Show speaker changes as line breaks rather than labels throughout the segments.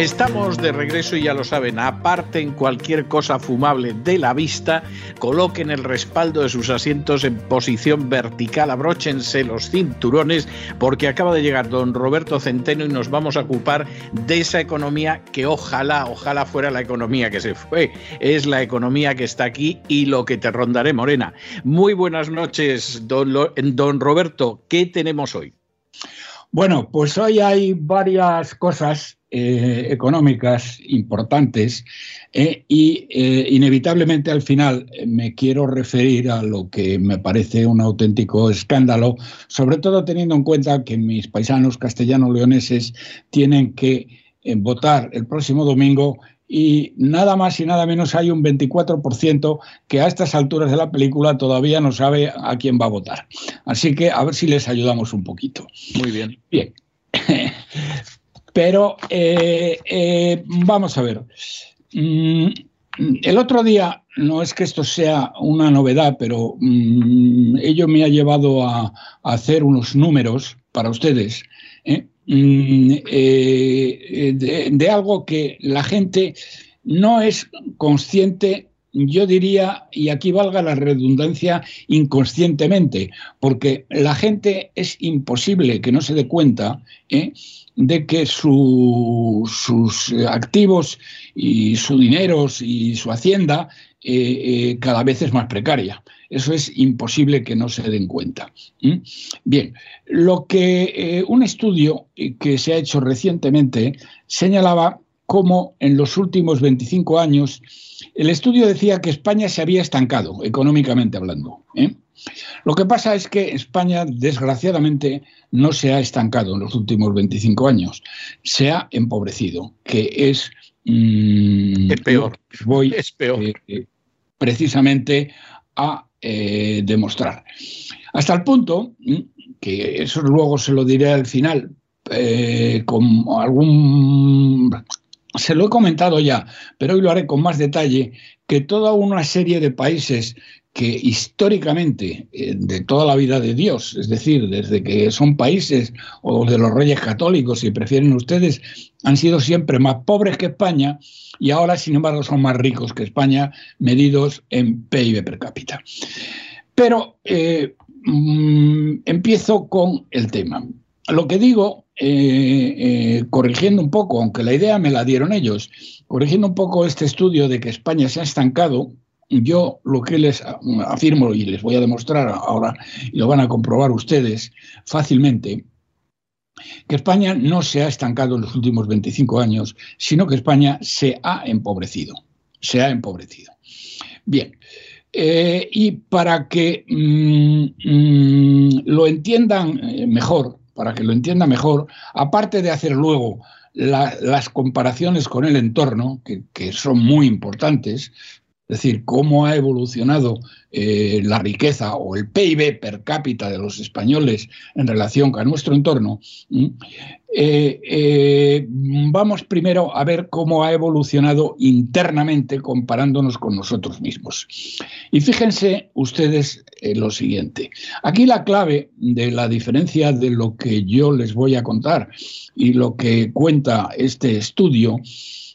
Estamos de regreso y ya lo saben, aparten cualquier cosa fumable de la vista, coloquen el respaldo de sus asientos en posición vertical, abróchense los cinturones, porque acaba de llegar don Roberto Centeno y nos vamos a ocupar de esa economía que ojalá, ojalá fuera la economía que se fue, es la economía que está aquí y lo que te rondaré, Morena. Muy buenas noches, don, don Roberto, ¿qué tenemos hoy?
Bueno, pues hoy hay varias cosas eh, económicas importantes eh, y eh, inevitablemente al final me quiero referir a lo que me parece un auténtico escándalo, sobre todo teniendo en cuenta que mis paisanos castellanos-leoneses tienen que votar el próximo domingo y nada más y nada menos hay un 24% que a estas alturas de la película todavía no sabe a quién va a votar. Así que a ver si les ayudamos un poquito.
Muy bien.
Bien. Pero eh, eh, vamos a ver. Mm, el otro día, no es que esto sea una novedad, pero mm, ello me ha llevado a, hacer unos números para ustedes ¿eh? Mm, de, algo que la gente no es consciente yo diría, y aquí valga la redundancia, inconscientemente, porque la gente es imposible que no se dé cuenta de que sus activos y su dinero y su hacienda eh, eh, cada vez es más precaria. Eso es imposible que no se den cuenta. Bien, lo que eh, un estudio que se ha hecho recientemente señalaba cómo en los últimos 25 años el estudio decía que España se había estancado, económicamente hablando. Lo que pasa es que España, desgraciadamente, no se ha estancado en los últimos 25 años, se ha empobrecido, que es...
Mm, es peor.
Voy es peor. Eh, eh, precisamente a eh, demostrar. Hasta el punto, que eso luego se lo diré al final, con algún... Se lo he comentado ya, pero hoy lo haré con más detalle, que toda una serie de países que históricamente, eh, de toda la vida de Dios, es decir, desde que son países o de los reyes católicos, si prefieren ustedes, han sido siempre más pobres que España y ahora, sin embargo, son más ricos que España, medidos en PIB per cápita. Pero eh, mm, empiezo con el tema. Lo que digo, eh, corrigiendo un poco, aunque la idea me la dieron ellos, corrigiendo un poco este estudio de que España se ha estancado, yo lo que les afirmo y les voy a demostrar ahora, y lo van a comprobar ustedes fácilmente, que España no se ha estancado en los últimos 25 años, sino que España se ha empobrecido. Se ha empobrecido. Bien. Eh, y para que mm, mm, lo entiendan eh, mejor, para que lo entiendan mejor, aparte de hacer luego las comparaciones con el entorno, que, son muy importantes, es decir, cómo ha evolucionado eh, la riqueza o el PIB per cápita de los españoles en relación con nuestro entorno, eh, eh, vamos primero a ver cómo ha evolucionado internamente comparándonos con nosotros mismos. Y fíjense ustedes lo siguiente. Aquí la clave de la diferencia de lo que yo les voy a contar y lo que cuenta este estudio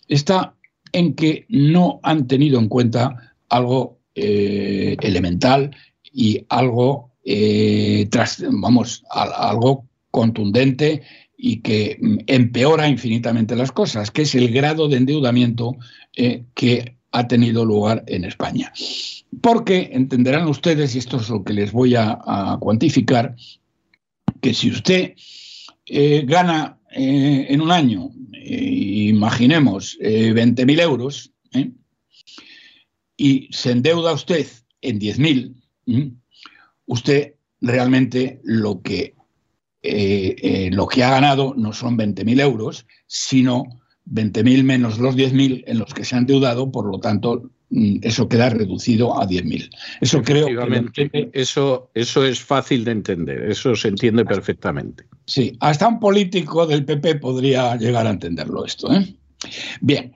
está en que no han tenido en cuenta algo eh, elemental y algo, eh, vamos, algo contundente y que mm, empeora infinitamente las cosas, que es el grado de endeudamiento eh, que ha tenido lugar en España. Porque entenderán ustedes, y esto es lo que les voy a, cuantificar, que si usted gana en un año imaginemos, 20.000 eh, euros, ¿eh? y se endeuda usted en 10.000, usted realmente lo que eh, eh, lo que ha ganado no son 20.000 euros, sino 20.000 menos los 10.000 en los que se han deudado, por lo tanto, eso queda reducido a 10.000. Eso creo
que eso, eso es fácil de entender, eso se entiende perfectamente.
Sí, hasta un político del PP podría llegar a entenderlo esto. ¿eh? Bien.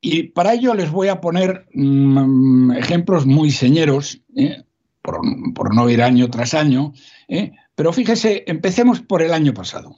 y para ello les voy a poner mm, ejemplos muy señeros, por, no ir año tras año. ¿eh? Pero fíjese, empecemos por el año pasado.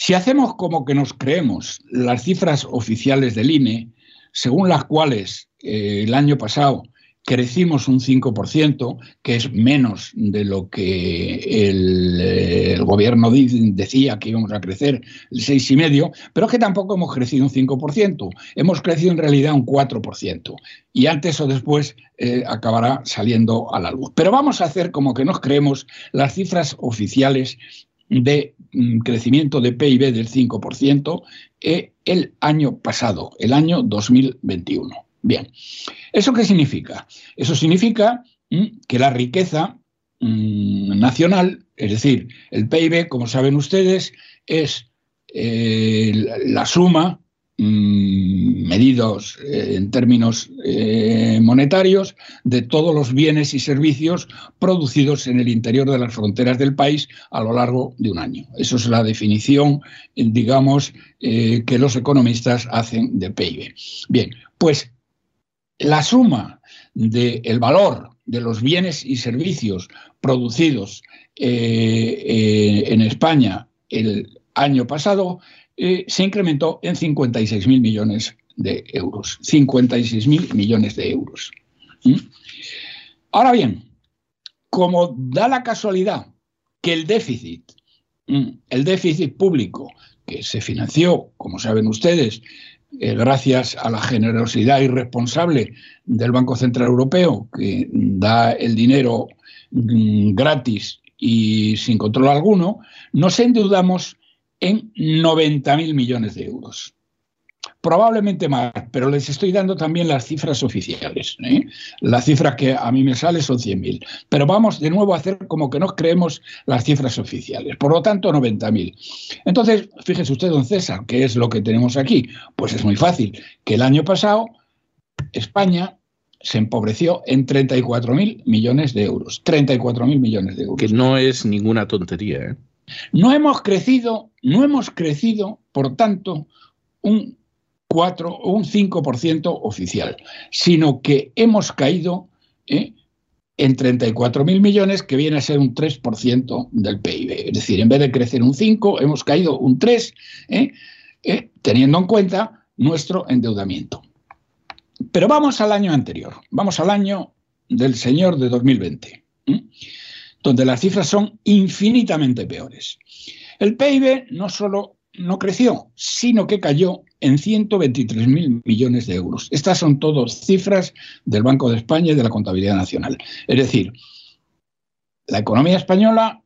Si hacemos como que nos creemos las cifras oficiales del INE, según las cuales eh, el año pasado crecimos un 5%, que es menos de lo que el, gobierno decía que íbamos a crecer, el 6,5%, pero es que tampoco hemos crecido un 5%, hemos crecido en realidad un 4%, y antes o después eh, acabará saliendo a la luz. Pero vamos a hacer como que nos creemos las cifras oficiales de mm, crecimiento de PIB del 5% eh, el año pasado, el año 2021. Bien, ¿eso qué significa? Eso significa mm, que la riqueza mm, nacional, es decir, el PIB, como saben ustedes, es eh, la suma mm, medidos eh, en términos eh, monetarios de todos los bienes y servicios producidos en el interior de las fronteras del país a lo largo de un año. Eso es la definición, digamos, que los economistas hacen de PIB. Bien, pues la suma del valor de los bienes y servicios producidos eh, eh, en España el año pasado eh, se incrementó en 56.000 millones de euros. 56.000 millones de euros. ¿Mm? Ahora bien, como da la casualidad que el déficit, ¿Mm? el déficit público que se financió, como saben ustedes, eh, gracias a la generosidad irresponsable del Banco Central Europeo, que da el dinero mm, gratis y sin control alguno, nos endeudamos en 90.000 millones de euros. Probablemente más, pero les estoy dando también las cifras oficiales. ¿eh? La cifra que a mí me sale son 100.000. Pero vamos de nuevo a hacer como que nos creemos las cifras oficiales. Por lo tanto, 90.000. Entonces, fíjese usted, don César, ¿qué es lo que tenemos aquí? Pues es muy fácil, que el año pasado España se empobreció en 34.000 millones de euros. 34.000 millones de euros.
Que no es ninguna tontería. ¿eh?
No hemos crecido, no hemos crecido, por tanto, un 4 o un 5% oficial, sino que hemos caído ¿eh? en 34.000 millones, que viene a ser un 3% del PIB. Es decir, en vez de crecer un 5, hemos caído un 3, ¿eh? ¿Eh? teniendo en cuenta nuestro endeudamiento. Pero vamos al año anterior, vamos al año del señor de 2020, donde las cifras son infinitamente peores. El PIB no solo no creció, sino que cayó en 123.000 millones de euros. Estas son todas cifras del Banco de España y de la Contabilidad Nacional. Es decir, la economía española,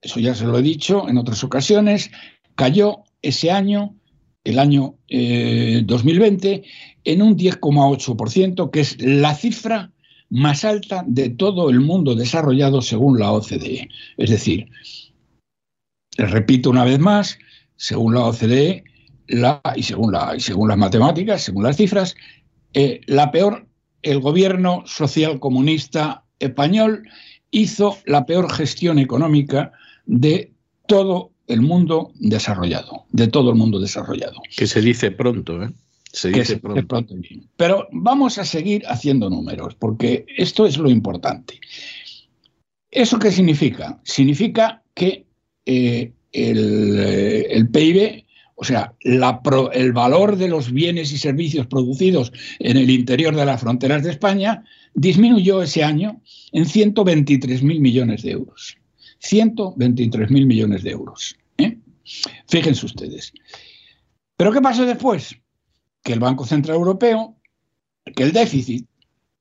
eso ya se lo he dicho en otras ocasiones, cayó ese año, el año 2020, eh, en un 10,8%, que es la cifra más alta de todo el mundo desarrollado según la OCDE. Es decir, les repito una vez más, según la OCDE y, según las matemáticas, según las cifras, eh, la peor, el gobierno social comunista español hizo la peor gestión económica de todo el mundo desarrollado, de todo el mundo desarrollado.
Que se dice pronto, ¿eh?
Se dice pronto. Pero vamos a seguir haciendo números, porque esto es lo importante. ¿Eso qué significa? Significa que eh, eh, el, PIB, o sea, el valor de los bienes y servicios producidos en el interior de las fronteras de España, disminuyó ese año en 123.000 millones de euros. 123.000 millones de euros. ¿eh? Fíjense ustedes. ¿Pero qué pasó después? Que el Banco Central Europeo, que el déficit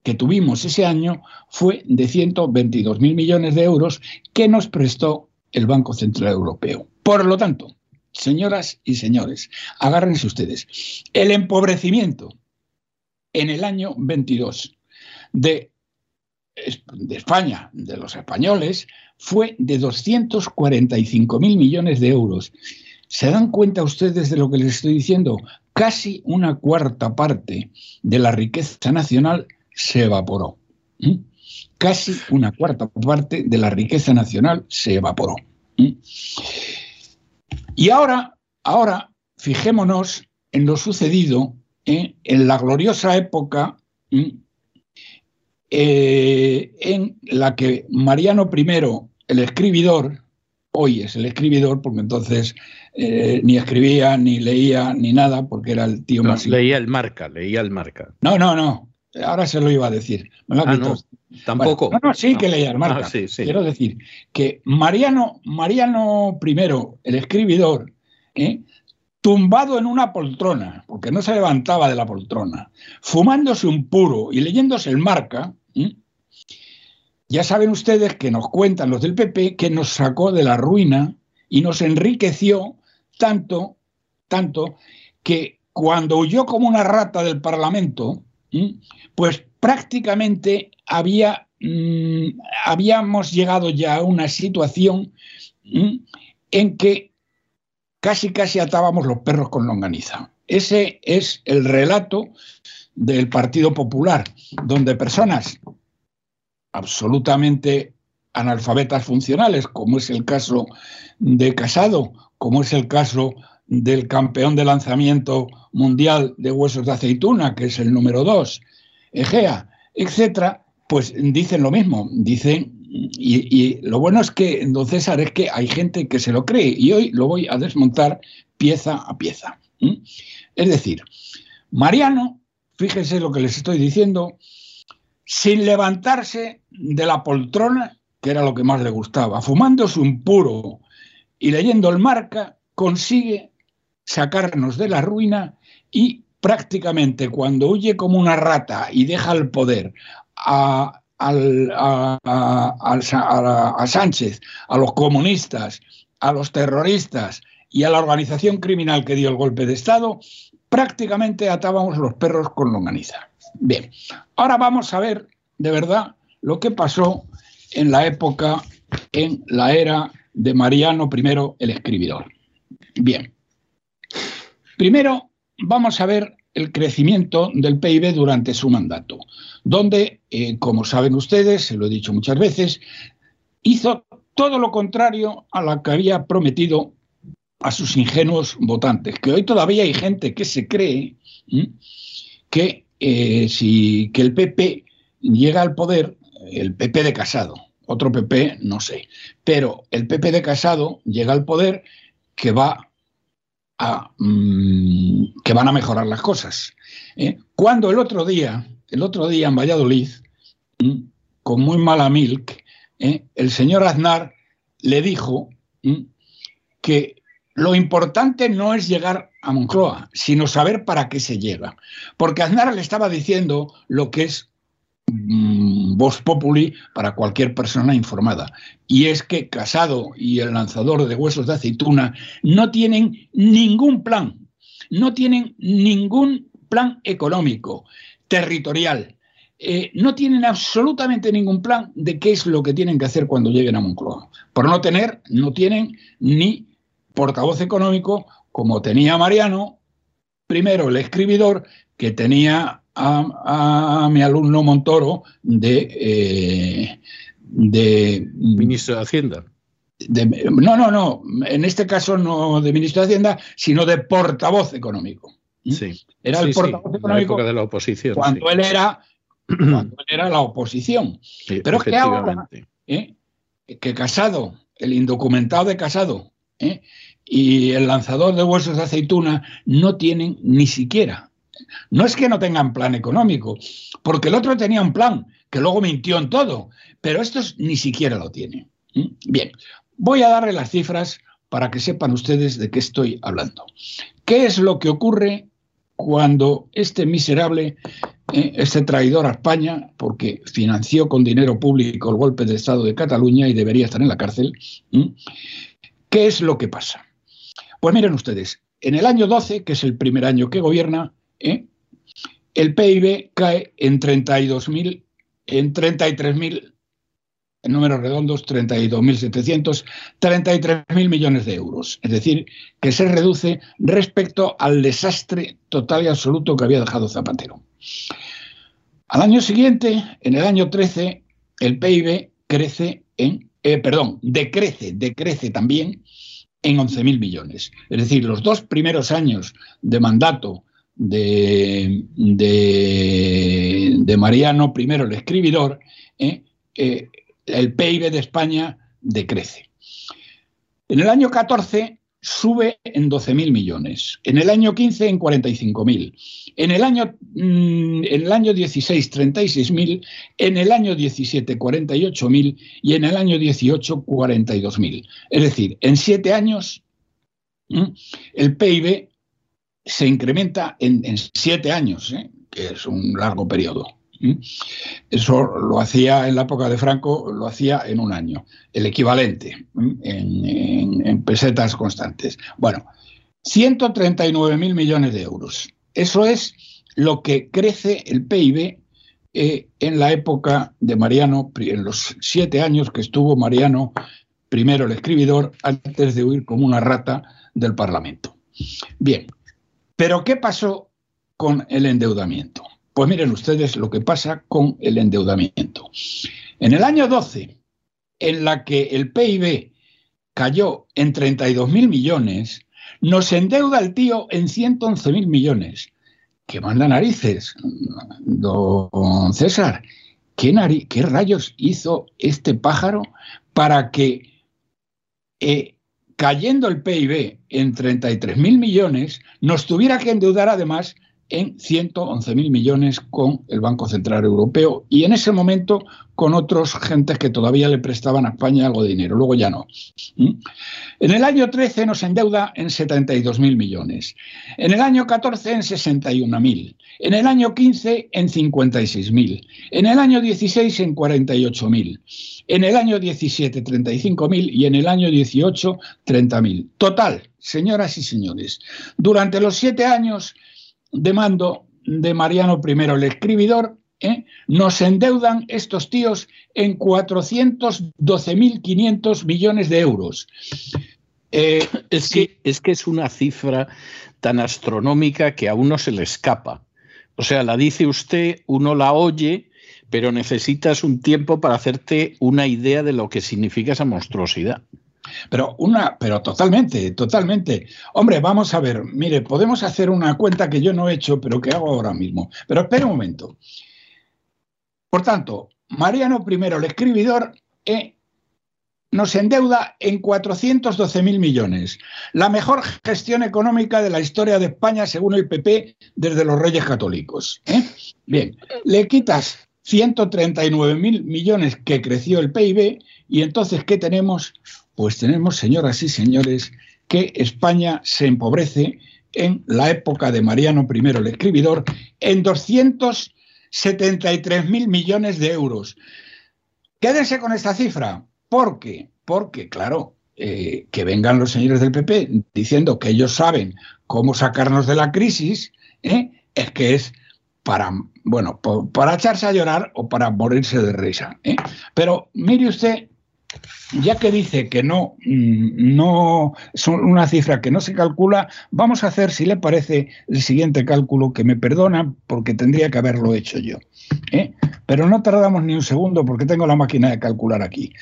que tuvimos ese año fue de 122.000 millones de euros que nos prestó el Banco Central Europeo. Por lo tanto, señoras y señores, agárrense ustedes, el empobrecimiento en el año 22 de de España, de los españoles, fue de 245 mil millones de euros. ¿Se dan cuenta ustedes de lo que les estoy diciendo? Casi una cuarta parte de la riqueza nacional se evaporó. Casi una cuarta parte de la riqueza nacional se evaporó. Y ahora, ahora, fijémonos en lo sucedido ¿eh? en la gloriosa época eh, en la que Mariano I, el escribidor, hoy es el escribidor, porque entonces eh, ni escribía, ni leía, ni nada, porque era el tío más.
Leía el marca, leía el marca.
No, no, no. Ahora se lo iba a decir.
Ah, no, tampoco.
no, no, sí que leía el marca. Ah, Quiero decir que Mariano, Mariano I, el escribidor, ¿eh? tumbado en una poltrona, porque no se levantaba de la poltrona, fumándose un puro y leyéndose el marca, ya saben ustedes que nos cuentan los del PP que nos sacó de la ruina y nos enriqueció tanto, tanto, que cuando huyó como una rata del Parlamento, pues prácticamente había, mm, habíamos llegado ya a una situación en que casi casi atábamos los perros con longaniza. Ese es el relato del Partido Popular, donde personas absolutamente analfabetas funcionales, como es el caso de Casado, como es el caso del campeón de lanzamiento mundial de huesos de aceituna, que es el número dos, Egea, etcétera, pues dicen lo mismo, dicen y, lo bueno es que, don César, es que hay gente que se lo cree y hoy lo voy a desmontar pieza a pieza. Es decir, Mariano, fíjense lo que les estoy diciendo, sin levantarse de la poltrona, que era lo que más le gustaba, fumándose un puro y leyendo el marca, consigue sacarnos de la ruina y prácticamente cuando huye como una rata y deja el poder a a, Sánchez, a los comunistas, a los terroristas y a la organización criminal que dio el golpe de Estado, prácticamente atábamos los perros con longaniza. Bien, ahora vamos a ver de verdad lo que pasó en la época, en la era de Mariano I el escribidor. Bien, primero vamos a ver el crecimiento del PIB durante su mandato, donde, eh, como saben ustedes, se lo he dicho muchas veces, hizo todo lo contrario a lo que había prometido a sus ingenuos votantes, que hoy todavía hay gente que se cree que eh, si que el PP llega al poder, el PP de Casado, otro PP no sé, pero el PP de Casado llega al poder que va Mm, que van a mejorar las cosas. ¿eh? Cuando el otro día, el otro día en Valladolid, con muy mala milk, ¿eh? el señor Aznar le dijo que lo importante no es llegar a Moncloa, sino saber para qué se llega. Porque Aznar le estaba diciendo lo que es Mm, voz populi para cualquier persona informada. Y es que Casado y el lanzador de huesos de aceituna no tienen ningún plan, no tienen ningún plan económico, territorial, eh, no tienen absolutamente ningún plan de qué es lo que tienen que hacer cuando lleguen a Moncloa. Por no tener, no tienen ni portavoz económico como tenía Mariano, primero el escribidor, que tenía a, mi alumno Montoro de, eh, de
ministro de Hacienda.
no, no, no. En este caso no de ministro de Hacienda, sino de portavoz económico.
Sí.
Era el portavoz económico
de la oposición.
Cuando él era cuando él era la oposición. Pero es que ahora ¿eh? que Casado, el indocumentado de Casado ¿eh? y el lanzador de huesos de aceituna no tienen ni siquiera no es que no tengan plan económico, porque el otro tenía un plan, que luego mintió en todo, pero estos ni siquiera lo tienen. ¿Mm? Bien, voy a darle las cifras para que sepan ustedes de qué estoy hablando. ¿Qué es lo que ocurre cuando este miserable, eh, este traidor a España, porque financió con dinero público el golpe de Estado de Cataluña y debería estar en la cárcel. ¿Qué es lo que pasa? Pues miren ustedes, en el año 12, que es el primer año que gobierna, ¿eh? el PIB cae en 32.000 en 33.000, en números redondos, 32.700, 33.000 millones de euros. Es decir, que se reduce respecto al desastre total y absoluto que había dejado Zapatero. Al año siguiente, en el año 13, el PIB crece en, eh, perdón, decrece, decrece también en 11.000 millones. Es decir, los dos primeros años de mandato de, Mariano I, el escribidor, eh, eh, el PIB de España decrece. En el año 14 sube en 12.000 millones, en el año 15 en 45.000, en el año, mm, en el año 16 36.000, en el año 17 48.000 y en el año 18 42.000. Es decir, en siete años el PIB se incrementa en, siete años, ¿eh? que es un largo periodo. Eso lo hacía en la época de Franco, lo hacía en un año, el equivalente en, pesetas constantes. Bueno, 139 mil millones de euros. Eso es lo que crece el PIB eh, en la época de Mariano, en los siete años que estuvo Mariano, primero el escribidor, antes de huir como una rata del Parlamento. Bien, pero ¿qué pasó con el endeudamiento? Pues miren ustedes lo que pasa con el endeudamiento. En el año 12, en la que el PIB cayó en 32.000 millones, nos endeuda el tío en 111.000 millones. ¿Qué manda narices, don César? ¿Qué, ¿Qué, rayos hizo este pájaro para que, eh, cayendo el PIB en 33.000 millones, nos tuviera que endeudar además en 111.000 millones con el Banco Central Europeo y en ese momento con otros gentes que todavía le prestaban a España algo de dinero, luego ya no. ¿Mm? En el año 13 nos endeuda en 72.000 millones, en el año 14 en 61.000, en el año 15 en 56.000, en el año 16 en 48.000, en el año 17 35.000 y en el año 18 30.000. Total, señoras y señores, durante los siete años de mando de Mariano I, el escribidor, ¿eh? nos endeudan estos tíos en 412.500 millones de euros.
Eh, es, que, es que es una cifra tan astronómica que a uno se le escapa. O sea, la dice usted, uno la oye, pero necesitas un tiempo para hacerte una idea de lo que significa esa monstruosidad.
Pero una, pero totalmente, totalmente. Hombre, vamos a ver, mire, podemos hacer una cuenta que yo no he hecho, pero que hago ahora mismo. Pero espera un momento. Por tanto, Mariano I, el escribidor, eh, nos endeuda en 412.000 millones. La mejor gestión económica de la historia de España, según el PP, desde los Reyes Católicos. ¿eh? Bien, le quitas 139.000 millones que creció el PIB y entonces, ¿qué tenemos? Pues tenemos, señoras y señores, que España se empobrece en la época de Mariano I el escribidor en 273 mil millones de euros. Quédense con esta cifra. ¿Por qué? Porque, claro, eh, que vengan los señores del PP diciendo que ellos saben cómo sacarnos de la crisis, ¿eh? es que es para, bueno, para echarse a llorar o para morirse de risa. ¿eh? Pero mire usted ya que dice que no, mm, no son una cifra que no se calcula, vamos a hacer, si le parece, el siguiente cálculo, que me perdona porque tendría que haberlo hecho yo. ¿eh? Pero no tardamos ni un segundo porque tengo la máquina de calcular aquí.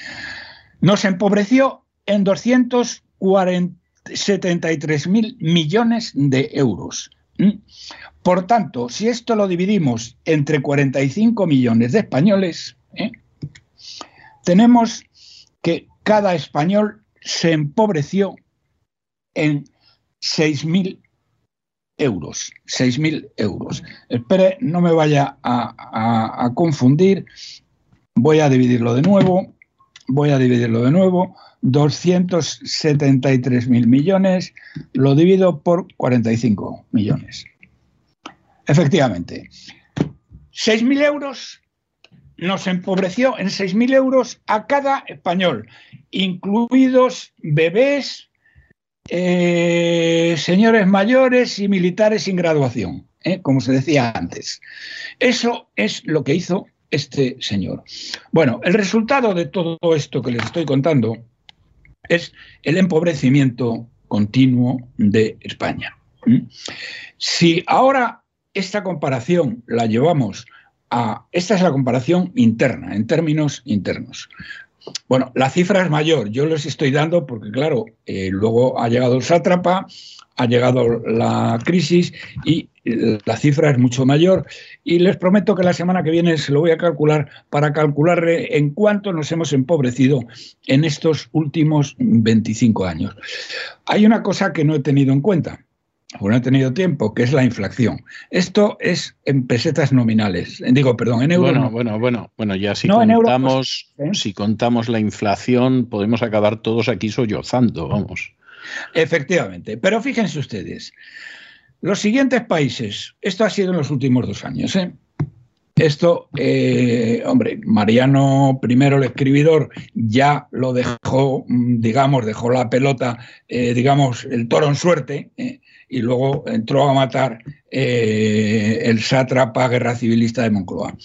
Nos empobreció en 273 mil millones de euros. Por tanto, si esto lo dividimos entre 45 millones de españoles, ¿eh? tenemos que cada español se empobreció en 6.000 euros. 6.000 euros. Espere, no me vaya a, confundir. Voy a dividirlo de nuevo. Voy a dividirlo de nuevo. 273.000 millones lo divido por 45 millones. Efectivamente, 6.000 euros nos empobreció en 6.000 euros a cada español, incluidos bebés, eh, señores mayores y militares sin graduación, ¿eh? como se decía antes. Eso es lo que hizo este señor. Bueno, el resultado de todo esto que les estoy contando es el empobrecimiento continuo de España. Si ahora esta comparación la llevamos a... Esta es la comparación interna, en términos internos. Bueno, la cifra es mayor, yo les estoy dando porque, claro, eh, luego ha llegado el sátrapa, ha llegado la crisis y la cifra es mucho mayor y les prometo que la semana que viene se lo voy a calcular para calcular en cuánto nos hemos empobrecido en estos últimos 25 años. Hay una cosa que no he tenido en cuenta o no he tenido tiempo, que es la inflación. Esto es en pesetas nominales. Digo, perdón, en euros.
Bueno, bueno, bueno, bueno, ya si contamos, pues, ¿eh? si contamos la inflación, podemos acabar todos aquí sollozando, vamos.
Efectivamente. Pero fíjense ustedes, los siguientes países, esto ha sido en los últimos dos años, ¿eh? Esto, eh, hombre, Mariano I, el escribidor, ya lo dejó, digamos, dejó la pelota, digamos, el toro en suerte, y luego entró a matar eh, el sátrapa guerra civilista de Moncloa.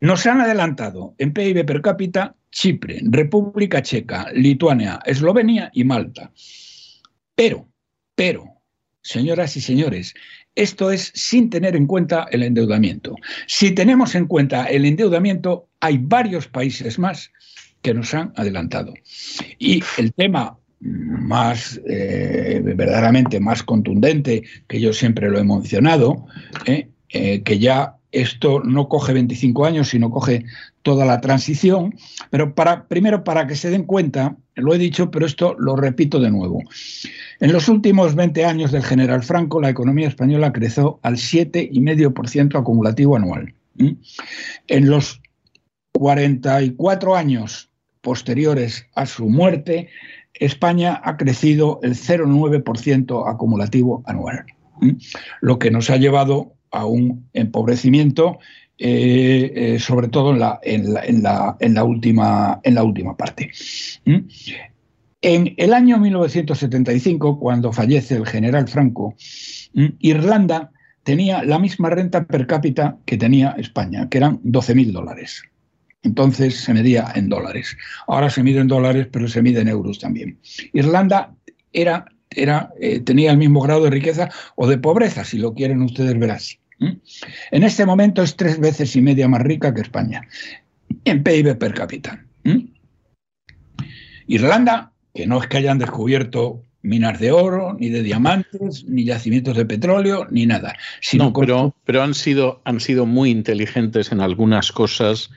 Nos han adelantado en PIB per cápita Chipre, República Checa, Lituania, Eslovenia y Malta. Pero, pero, señoras y señores, esto es sin tener en cuenta el endeudamiento. Si tenemos en cuenta el endeudamiento, hay varios países más que nos han adelantado. Y el tema más eh, verdaderamente más contundente, que yo siempre lo he mencionado, eh, eh, que ya esto no coge 25 años, sino coge toda la transición, pero para, primero para que se den cuenta, lo he dicho, pero esto lo repito de nuevo. En los últimos 20 años del general Franco, la economía española creció al 7,5% acumulativo anual. En los 44 años posteriores a su muerte, España ha crecido el 0,9% acumulativo anual, lo que nos ha llevado a un empobrecimiento, eh, eh, sobre todo en la, última, en la última parte. En el año 1975, cuando fallece el general Franco, Irlanda tenía la misma renta per cápita que tenía España, que eran 12.000 dólares. Entonces se medía en dólares. Ahora se mide en dólares, pero se mide en euros también. Irlanda eh, tenía el mismo grado de riqueza o de pobreza, si lo quieren ustedes ver así. En este momento es tres veces y media más rica que España en PIB per cápita. Irlanda, que no es que hayan descubierto minas de oro, ni de diamantes, ni yacimientos de petróleo, ni nada.
Sino pero, pero han, sido, han sido muy inteligentes en algunas cosas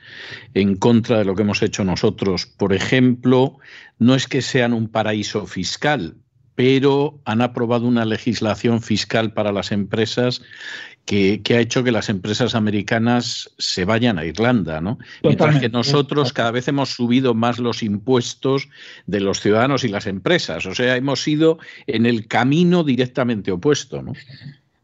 en contra de lo que hemos hecho nosotros. Por ejemplo, no es que sean un paraíso fiscal, pero han aprobado una legislación fiscal para las empresas que, ha hecho que las empresas americanas se vayan a Irlanda, ¿no? Mientras que nosotros cada vez hemos subido más los impuestos de los ciudadanos y las empresas. O sea, hemos ido en el camino directamente opuesto, ¿no?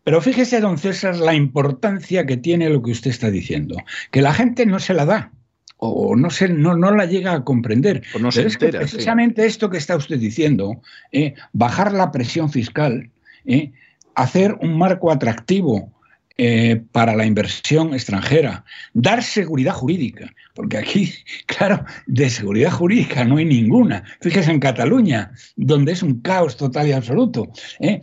Pero fíjese, don César, la importancia que tiene lo que usted está diciendo, que la gente no se la da o no, se, no, no la llega a comprender.
O no se entera,
precisamente esto que está usted diciendo, eh, bajar la presión fiscal, eh, hacer un marco atractivo eh, para la inversión extranjera, dar seguridad jurídica, porque aquí, claro, de seguridad jurídica no hay ninguna. Fíjese en Cataluña, donde es un caos total y absoluto. ¿eh?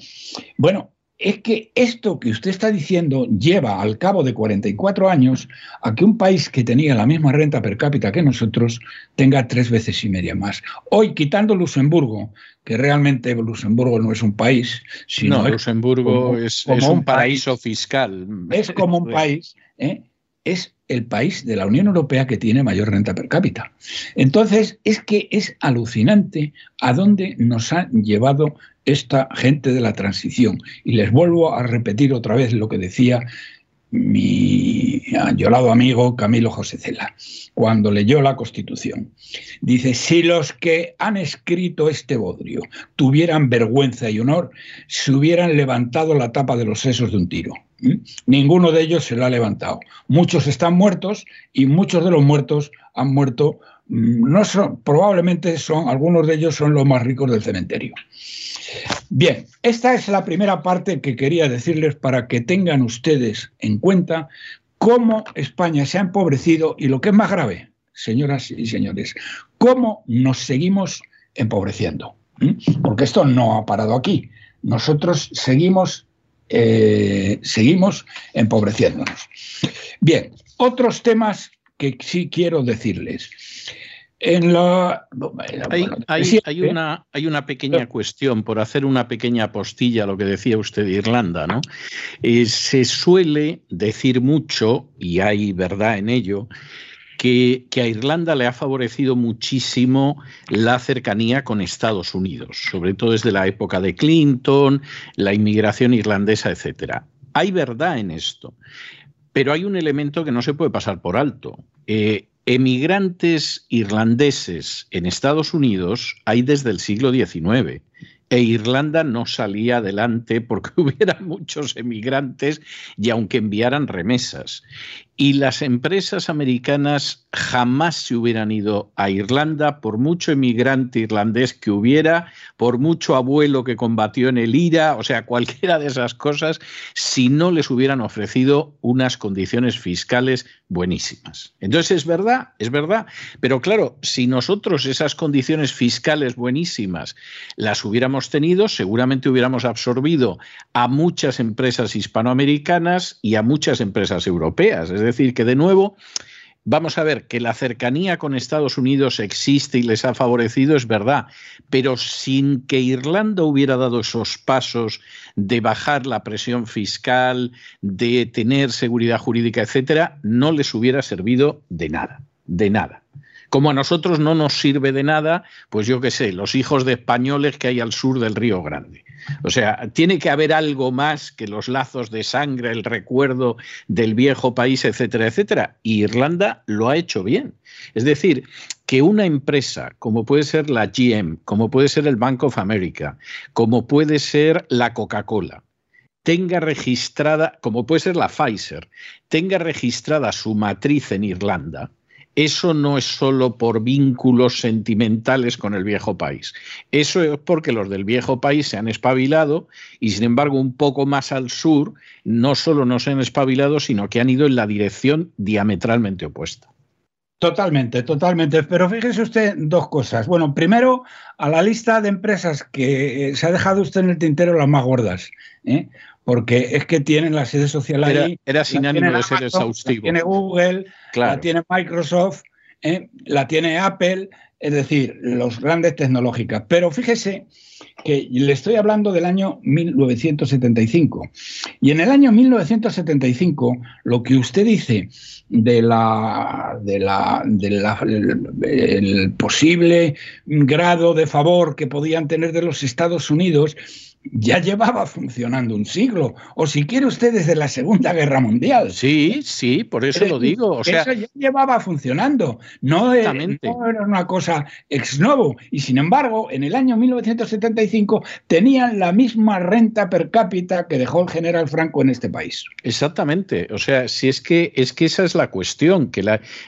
Bueno, es que esto que usted está diciendo lleva al cabo de 44 años a que un país que tenía la misma renta per cápita que nosotros tenga tres veces y media más. Hoy, quitando Luxemburgo, que realmente Luxemburgo no es un país, sino
no, Luxemburgo es, un, paraíso fiscal.
Es como un país, ¿eh? es el país de la Unión Europea que tiene mayor renta per cápita. Entonces, es que es alucinante a dónde nos ha llevado esta gente de la transición. Y les vuelvo a repetir otra vez lo que decía mi ayolado amigo Camilo José Cela, cuando leyó la Constitución. Dice, si los que han escrito este bodrio tuvieran vergüenza y honor, se hubieran levantado la tapa de los sesos de un tiro. Ninguno de ellos se la ha levantado. Muchos están muertos y muchos de los muertos han muerto, no son, probablemente son, algunos de ellos son los más ricos del cementerio. Bien, esta es la primera parte que quería decirles para que tengan ustedes en cuenta cómo España se ha empobrecido y lo que es más grave, señoras y señores, cómo nos seguimos empobreciendo. Porque esto no ha parado aquí. Nosotros seguimos, eh, seguimos empobreciéndonos. Bien, otros temas que sí quiero decirles. En la,
hay, una, hay una pequeña cuestión, por hacer una pequeña postilla a lo que decía usted de Irlanda, ¿no? Eh, se suele decir mucho, y hay verdad en ello, que, a Irlanda le ha favorecido muchísimo la cercanía con Estados Unidos, sobre todo desde la época de Clinton, la inmigración irlandesa, etc. Hay verdad en esto, pero hay un elemento que no se puede pasar por alto. Eh, emigrantes irlandeses en Estados Unidos hay desde el siglo XIX e Irlanda no salía adelante porque hubiera muchos emigrantes y aunque enviaran remesas. Y las empresas americanas jamás se hubieran ido a Irlanda por mucho emigrante irlandés que hubiera, por mucho abuelo que combatió en el IRA, o sea, cualquiera de esas cosas, si no les hubieran ofrecido unas condiciones fiscales buenísimas. Entonces es verdad, es verdad, pero claro, si nosotros esas condiciones fiscales buenísimas las hubiéramos tenido, seguramente hubiéramos absorbido a muchas empresas hispanoamericanas y a muchas empresas europeas. Es decir, que de nuevo... Vamos a ver que la cercanía con Estados Unidos existe y les ha favorecido, es verdad, pero sin que Irlanda hubiera dado esos pasos de bajar la presión fiscal, de tener seguridad jurídica, etcétera, no les hubiera servido de nada, de nada. Como a nosotros no nos sirve de nada, pues yo qué sé, los hijos de españoles que hay al sur del Río Grande. O sea, tiene que haber algo más que los lazos de sangre, el recuerdo del viejo país, etcétera, etcétera. Y Irlanda lo ha hecho bien. Es decir, que una empresa como puede ser la GM, como puede ser el Bank of America, como puede ser la Coca-Cola, tenga registrada, como puede ser la Pfizer, tenga registrada su matriz en Irlanda, eso no es solo por vínculos sentimentales con el viejo país. Eso es porque los del viejo país se han espabilado y, sin embargo, un poco más al sur, no solo no se han espabilado, sino que han ido en la dirección diametralmente opuesta.
Totalmente, totalmente. Pero fíjese usted dos cosas. Bueno, primero, a la lista de empresas que se ha dejado usted en el tintero las más gordas. ¿eh? Porque es que tienen la sede social ahí.
Era, sin ánimo de ser exhaustivo.
La tiene Google, la tiene Microsoft, ¿eh? la tiene Apple, es decir, los grandes tecnológicas. Pero fíjese que le estoy hablando del año 1975. Y en el año 1975, lo que usted dice de la, de la, el posible grado de favor que podían tener de los Estados Unidos ya llevaba funcionando un siglo, o si quiere usted desde la Segunda Guerra Mundial.
Sí, sí, por eso lo digo. O sea,
eso ya llevaba funcionando, no, era una cosa ex novo. Y sin embargo, en el año 1975 tenían la misma renta per cápita que dejó el general Franco en este país.
Exactamente. O sea, si es que es que esa es la cuestión, que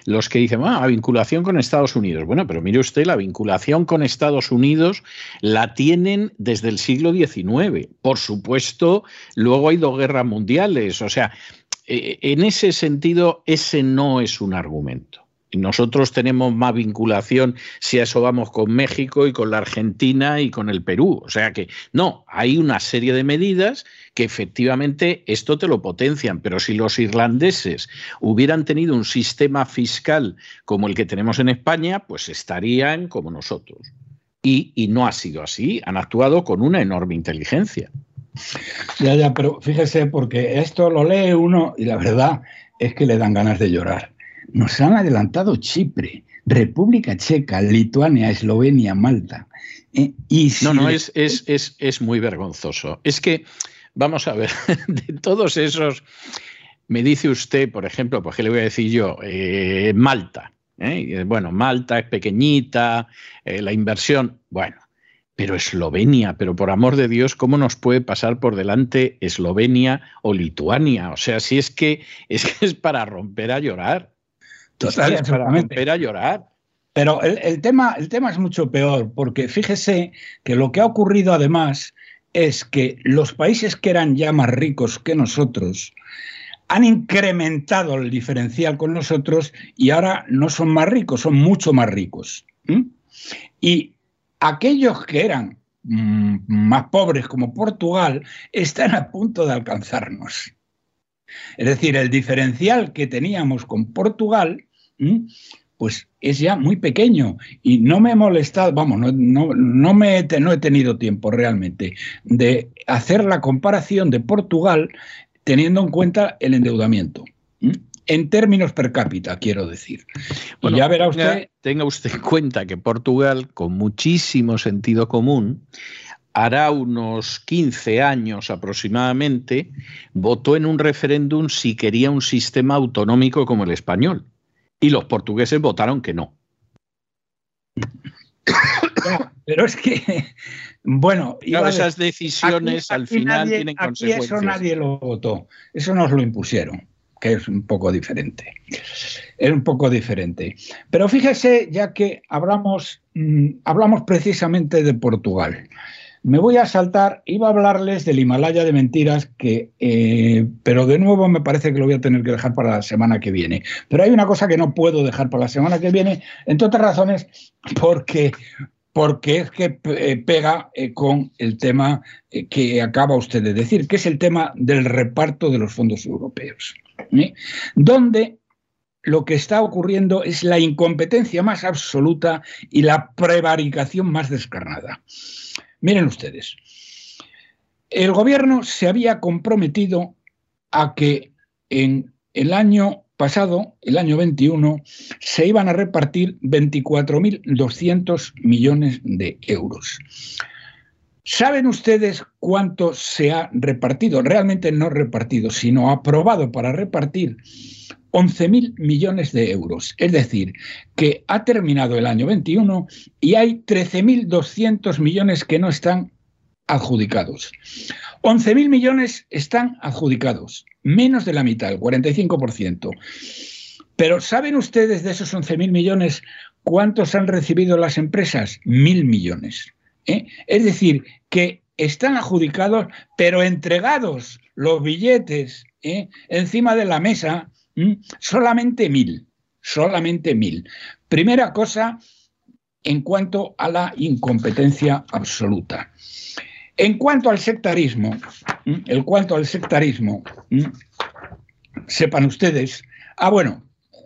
los que dicen, ah, la vinculación con Estados Unidos. Bueno, pero mire usted, la vinculación con Estados Unidos la tienen desde el siglo XIX por supuesto, luego hay dos guerras mundiales. O sea, eh, en ese sentido, ese no es un argumento. Nosotros tenemos más vinculación, si a eso vamos, con México y con la Argentina y con el Perú. O sea que no, hay una serie de medidas que efectivamente esto te lo potencian, pero si los irlandeses hubieran tenido un sistema fiscal como el que tenemos en España, pues estarían como nosotros. Y, no ha sido así, han actuado con una enorme inteligencia.
Ya, ya, pero fíjese, porque esto lo lee uno y la verdad es que le dan ganas de llorar. Nos han adelantado Chipre, República Checa, Lituania, Eslovenia, Malta.
Eh, y no, no, es, es, es, es muy vergonzoso. Es que, vamos a ver, de todos esos, me dice usted, por ejemplo, pues qué le voy a decir yo, eh, Malta. ¿Eh? Bueno, Malta es pequeñita, eh, la inversión, bueno, pero Eslovenia, pero por amor de Dios, ¿cómo nos puede pasar por delante Eslovenia o Lituania? O sea, si es que es, que es para romper a llorar.
Total, es para romper a llorar. Pero el, tema, el tema es mucho peor, porque fíjese que lo que ha ocurrido además es que los países que eran ya más ricos que nosotros han incrementado el diferencial con nosotros y ahora no son más ricos, son mucho más ricos. Y aquellos que eran mm, más pobres como Portugal están a punto de alcanzarnos. Es decir, el diferencial que teníamos con Portugal, pues es ya muy pequeño y no me he molestado, vamos, no, no, me no he tenido tiempo realmente de hacer la comparación de Portugal teniendo en cuenta el endeudamiento. En términos per cápita, quiero decir.
Bueno, ya verá usted. Tenga usted en cuenta que Portugal, con muchísimo sentido común, hará unos 15 años aproximadamente, votó en un referéndum si quería un sistema autonómico como el español. Y los portugueses votaron que no.
Pero es que, bueno,
esas decisiones al final tienen consecuencias.
Eso nadie lo votó, eso nos lo impusieron, que es un poco diferente. Es un poco diferente. Pero fíjese, ya que hablamos, mm, hablamos precisamente de Portugal. Me voy a saltar, iba a hablarles del Himalaya de mentiras, que, eh, pero de nuevo me parece que lo voy a tener que dejar para la semana que viene. Pero hay una cosa que no puedo dejar para la semana que viene, entre otras razones, porque, porque es que eh, pega eh, con el tema que acaba usted de decir, que es el tema del reparto de los fondos europeos, donde lo que está ocurriendo es la incompetencia más absoluta y la prevaricación más descarnada. Miren ustedes, el gobierno se había comprometido a que en el año pasado, el año 21, se iban a repartir 24.200 millones de euros. ¿Saben ustedes cuánto se ha repartido? Realmente no repartido, sino aprobado para repartir 11.000 millones de euros. Es decir, que ha terminado el año 21 y hay 13.200 millones que no están adjudicados. 11.000 millones están adjudicados, menos de la mitad, el 45%. Pero ¿saben ustedes de esos 11.000 millones cuántos han recibido las empresas? Mil millones. ¿eh? Es decir, que están adjudicados, pero entregados los billetes ¿eh? encima de la mesa Solamente mil, solamente mil. Primera cosa en cuanto a la incompetencia absoluta. En cuanto al sectarismo, en cuanto al sectarismo, sepan ustedes, ah bueno,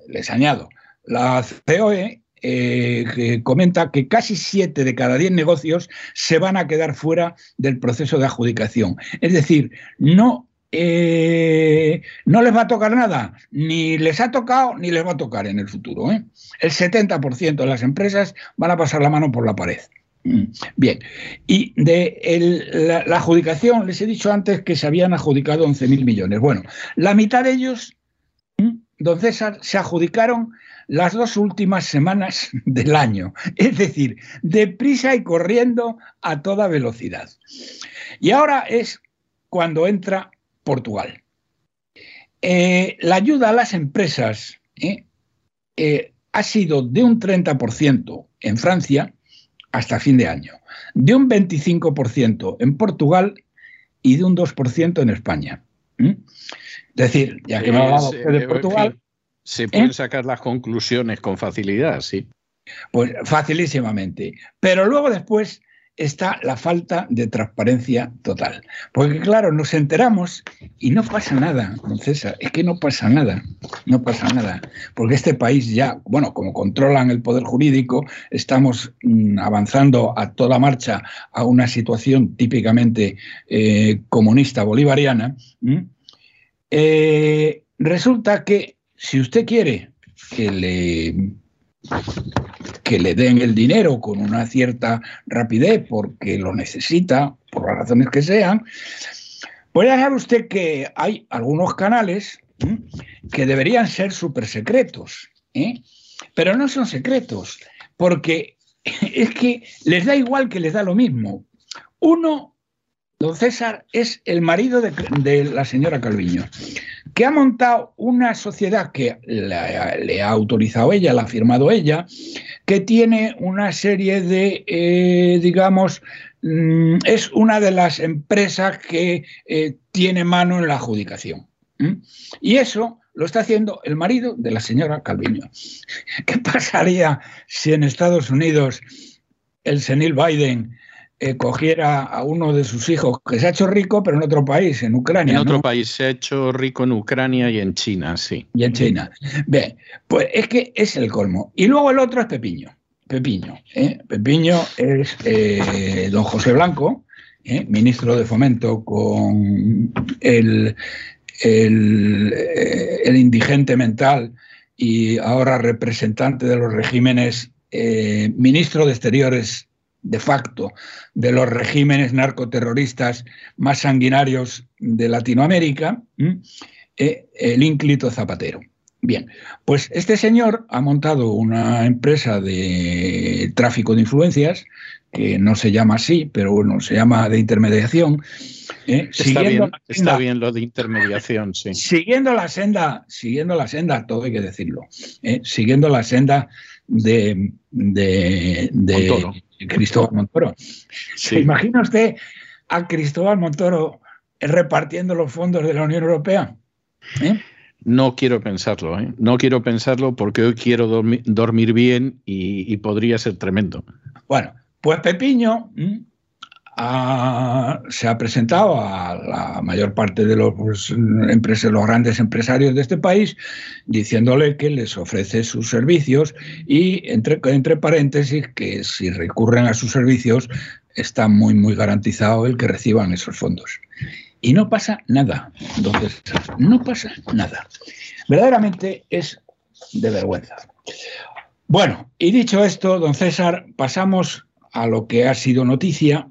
les añado, la COE eh, comenta que casi siete de cada diez negocios se van a quedar fuera del proceso de adjudicación. Es decir, no eh, no les va a tocar nada, ni les ha tocado ni les va a tocar en el futuro. ¿eh? El 70% de las empresas van a pasar la mano por la pared. Mm, bien, y de la, adjudicación, les he dicho antes que se habían adjudicado 11.000 millones. Bueno, la mitad de ellos, don César, se adjudicaron las dos últimas semanas del año, es decir, deprisa y corriendo a toda velocidad. Y ahora es cuando entra Portugal. Eh, la ayuda a las empresas eh, eh, ha sido de un 30% en Francia hasta fin de año, de un 25% en Portugal y de un 2% en España. Es decir, ya que me ha hablado de Portugal.
Se pueden sacar las conclusiones con facilidad, sí.
Pues facilísimamente. Pero luego después está la falta de transparencia total. Porque claro, nos enteramos y no pasa nada, César, es que no pasa nada, no pasa nada. Porque este país ya, bueno, como controlan el poder jurídico, estamos mm, avanzando a toda marcha a una situación típicamente eh, comunista bolivariana. Eh, resulta que si usted quiere que le que le den el dinero con una cierta rapidez porque lo necesita, por las razones que sean, ya sabe usted que hay algunos canales que deberían ser súper secretos, ¿eh? pero no son secretos, porque es que les da igual que les da lo mismo. Uno, don César, es el marido de la señora Calviño que ha montado una sociedad que le, ha autorizado ella, la ha firmado ella, que tiene una serie de, eh, digamos, mm, es una de las empresas que eh, tiene mano en la adjudicación. Y eso lo está haciendo el marido de la señora Calviño. ¿Qué pasaría si en Estados Unidos el senil Biden eh, cogiera a uno de sus hijos que se ha hecho rico, pero en otro país, en Ucrania.
En otro país, se ha hecho rico en Ucrania y en China, sí.
Y en China. Bien, pues es que es el colmo. Y luego el otro es Pepiño. Pepiño. ¿eh? Pepiño es eh, don José Blanco, ministro de Fomento con el, el, indigente mental y ahora representante de los regímenes, ministro de Exteriores de facto de los regímenes narcoterroristas más sanguinarios de Latinoamérica, eh, el ínclito Zapatero. Bien, pues este señor ha montado una empresa de tráfico de influencias, que no se llama así, pero bueno, se llama de intermediación.
¿eh? Está, bien, está, bien, lo de intermediación, sí.
Siguiendo la senda, siguiendo la senda, todo hay que decirlo, ¿eh? siguiendo la senda de, de, Cristóbal Montoro. ¿Se imagina usted a Cristóbal Montoro repartiendo los fondos de la Unión Europea?
¿Eh? No quiero pensarlo, ¿eh? no quiero pensarlo porque hoy quiero dormir, bien y, podría ser tremendo.
Bueno, pues Pepiño se ha presentado a la mayor parte de los, pues, los grandes empresarios de este país diciéndole que les ofrece sus servicios y entre, entre paréntesis que si recurren a sus servicios está muy muy garantizado el que reciban esos fondos. Y no pasa nada, entonces no pasa nada. Verdaderamente es de vergüenza. Bueno, y dicho esto, don César, pasamos a lo que ha sido noticia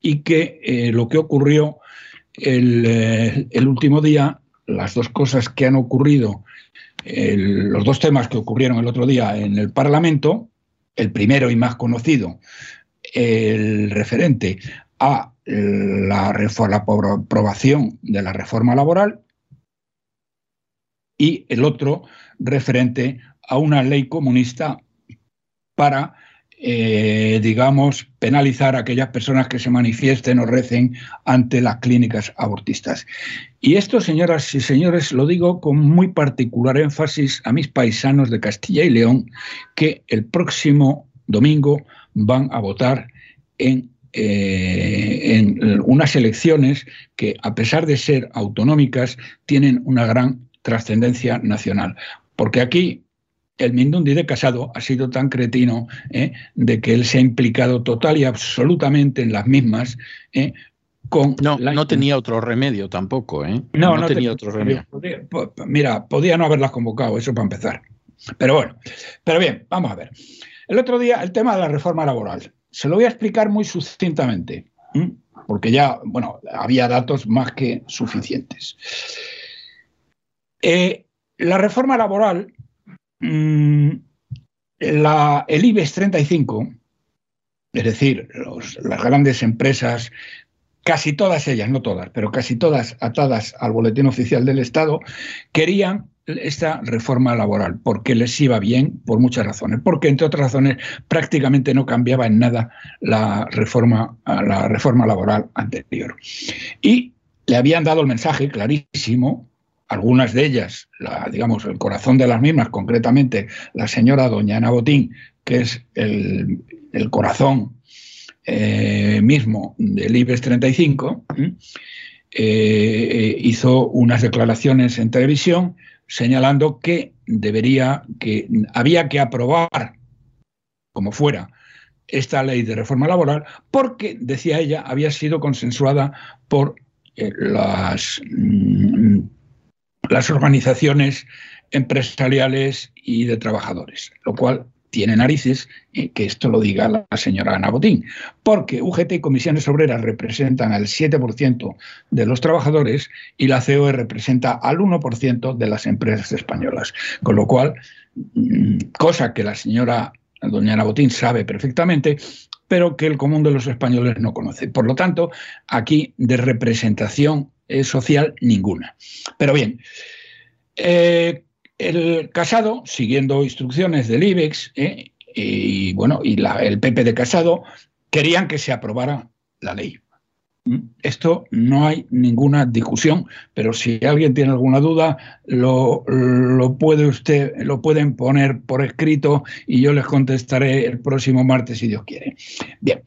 y que eh, lo que ocurrió eh, el, último día, las dos cosas que han ocurrido, los dos temas que ocurrieron el otro día en el Parlamento, el primero y más conocido, el referente a la, la aprobación de la reforma laboral y el otro referente a una ley comunista para eh, digamos, penalizar a aquellas personas que se manifiesten o recen ante las clínicas abortistas. Y esto, señoras y señores, lo digo con muy particular énfasis a mis paisanos de Castilla y León, que el próximo domingo van a votar en, eh, en unas elecciones que, a pesar de ser autonómicas, tienen una gran trascendencia nacional. Porque aquí el Mindundi de Casado ha sido tan cretino ¿eh? de que él se ha implicado total y absolutamente en las mismas. ¿eh? Con
no, no tenía otro remedio tampoco, ¿eh? No, no, tenía otro remedio.
mira, podía no haberlas convocado, eso para empezar. Pero bueno, pero bien, vamos a ver. El otro día, el tema de la reforma laboral. Se lo voy a explicar muy sucintamente, porque ya, bueno, había datos más que suficientes. Eh, la reforma laboral Mm, la, el IBEX 35, es decir, las grandes empresas, casi todas ellas, no todas, pero casi todas atadas al boletín oficial del Estado, querían esta reforma laboral, porque les iba bien por muchas razones, porque entre otras razones prácticamente no cambiaba en nada la reforma, la reforma laboral anterior. Y le habían dado el mensaje clarísimo algunas de ellas, la, digamos, el corazón de las mismas, concretamente la señora doña Ana Botín, que es el, corazón eh, mismo del IBEX 35, eh, hizo unas declaraciones en televisión señalando que debería, que había que aprobar, como fuera, esta ley de reforma laboral, porque, decía ella, había sido consensuada por eh, las mm, las organizaciones empresariales y de trabajadores, lo cual tiene narices eh, que esto lo diga la señora Ana Botín, porque UGT y comisiones obreras representan al 7% de los trabajadores y la COE representa al 1% de las empresas españolas. Con lo cual, mm, cosa que la señora doña Ana Botín sabe perfectamente, pero que el común de los españoles no conoce. Por lo tanto, aquí de representación social ninguna. Pero bien, eh, el Casado, siguiendo instrucciones del IBEX, eh, y bueno, y el PP de Casado, querían que se aprobara la ley. Esto no hay ninguna discusión, pero si alguien tiene alguna duda, lo, puede usted, lo pueden poner por escrito y yo les contestaré el próximo martes si Dios quiere. Bien,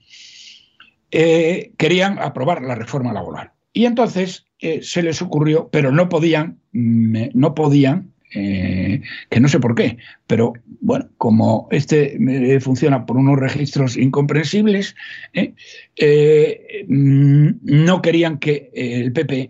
eh, querían aprobar la reforma laboral y entonces se les ocurrió, pero no podían, no podían eh, que no sé por qué, pero bueno, como este eh, funciona por unos registros incomprensibles, eh, mm, no querían que el PP,